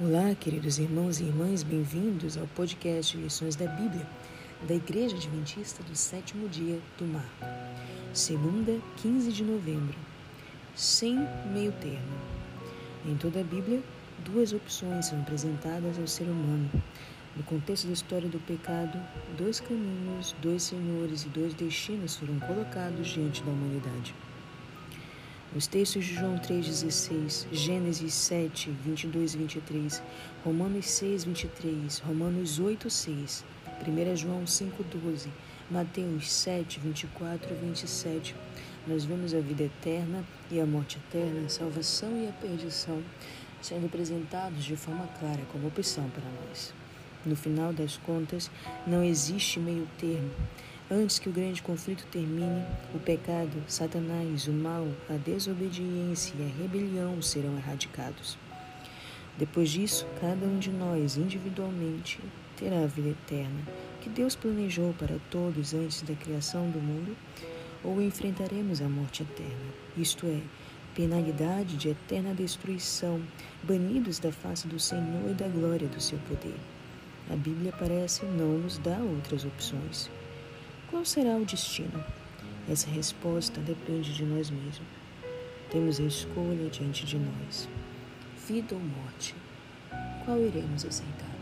Olá, queridos irmãos e irmãs, bem-vindos ao podcast Lições da Bíblia da Igreja Adventista do Sétimo Dia do Mar. Segunda, 15 de novembro. Sem meio termo. Em toda a Bíblia, duas opções são apresentadas ao ser humano. No contexto da história do pecado, dois caminhos, dois senhores e dois destinos foram colocados diante da humanidade. Os textos de João 3,16, Gênesis 7, 22 e 23, Romanos 6, 23, Romanos 8, 6, 1 João 5, 12, Mateus 7, 24 e 27, nós vemos a vida eterna e a morte eterna, a salvação e a perdição sendo apresentados de forma clara como opção para nós. No final das contas, não existe meio termo. Antes que o grande conflito termine, o pecado, Satanás, o mal, a desobediência e a rebelião serão erradicados. Depois disso, cada um de nós, individualmente, terá a vida eterna que Deus planejou para todos antes da criação do mundo, ou enfrentaremos a morte eterna, isto é, penalidade de eterna destruição, banidos da face do Senhor e da glória do seu poder. A Bíblia parece não nos dar outras opções. Qual será o destino? Essa resposta depende de nós mesmos. Temos a escolha diante de nós: vida ou morte. Qual iremos aceitar?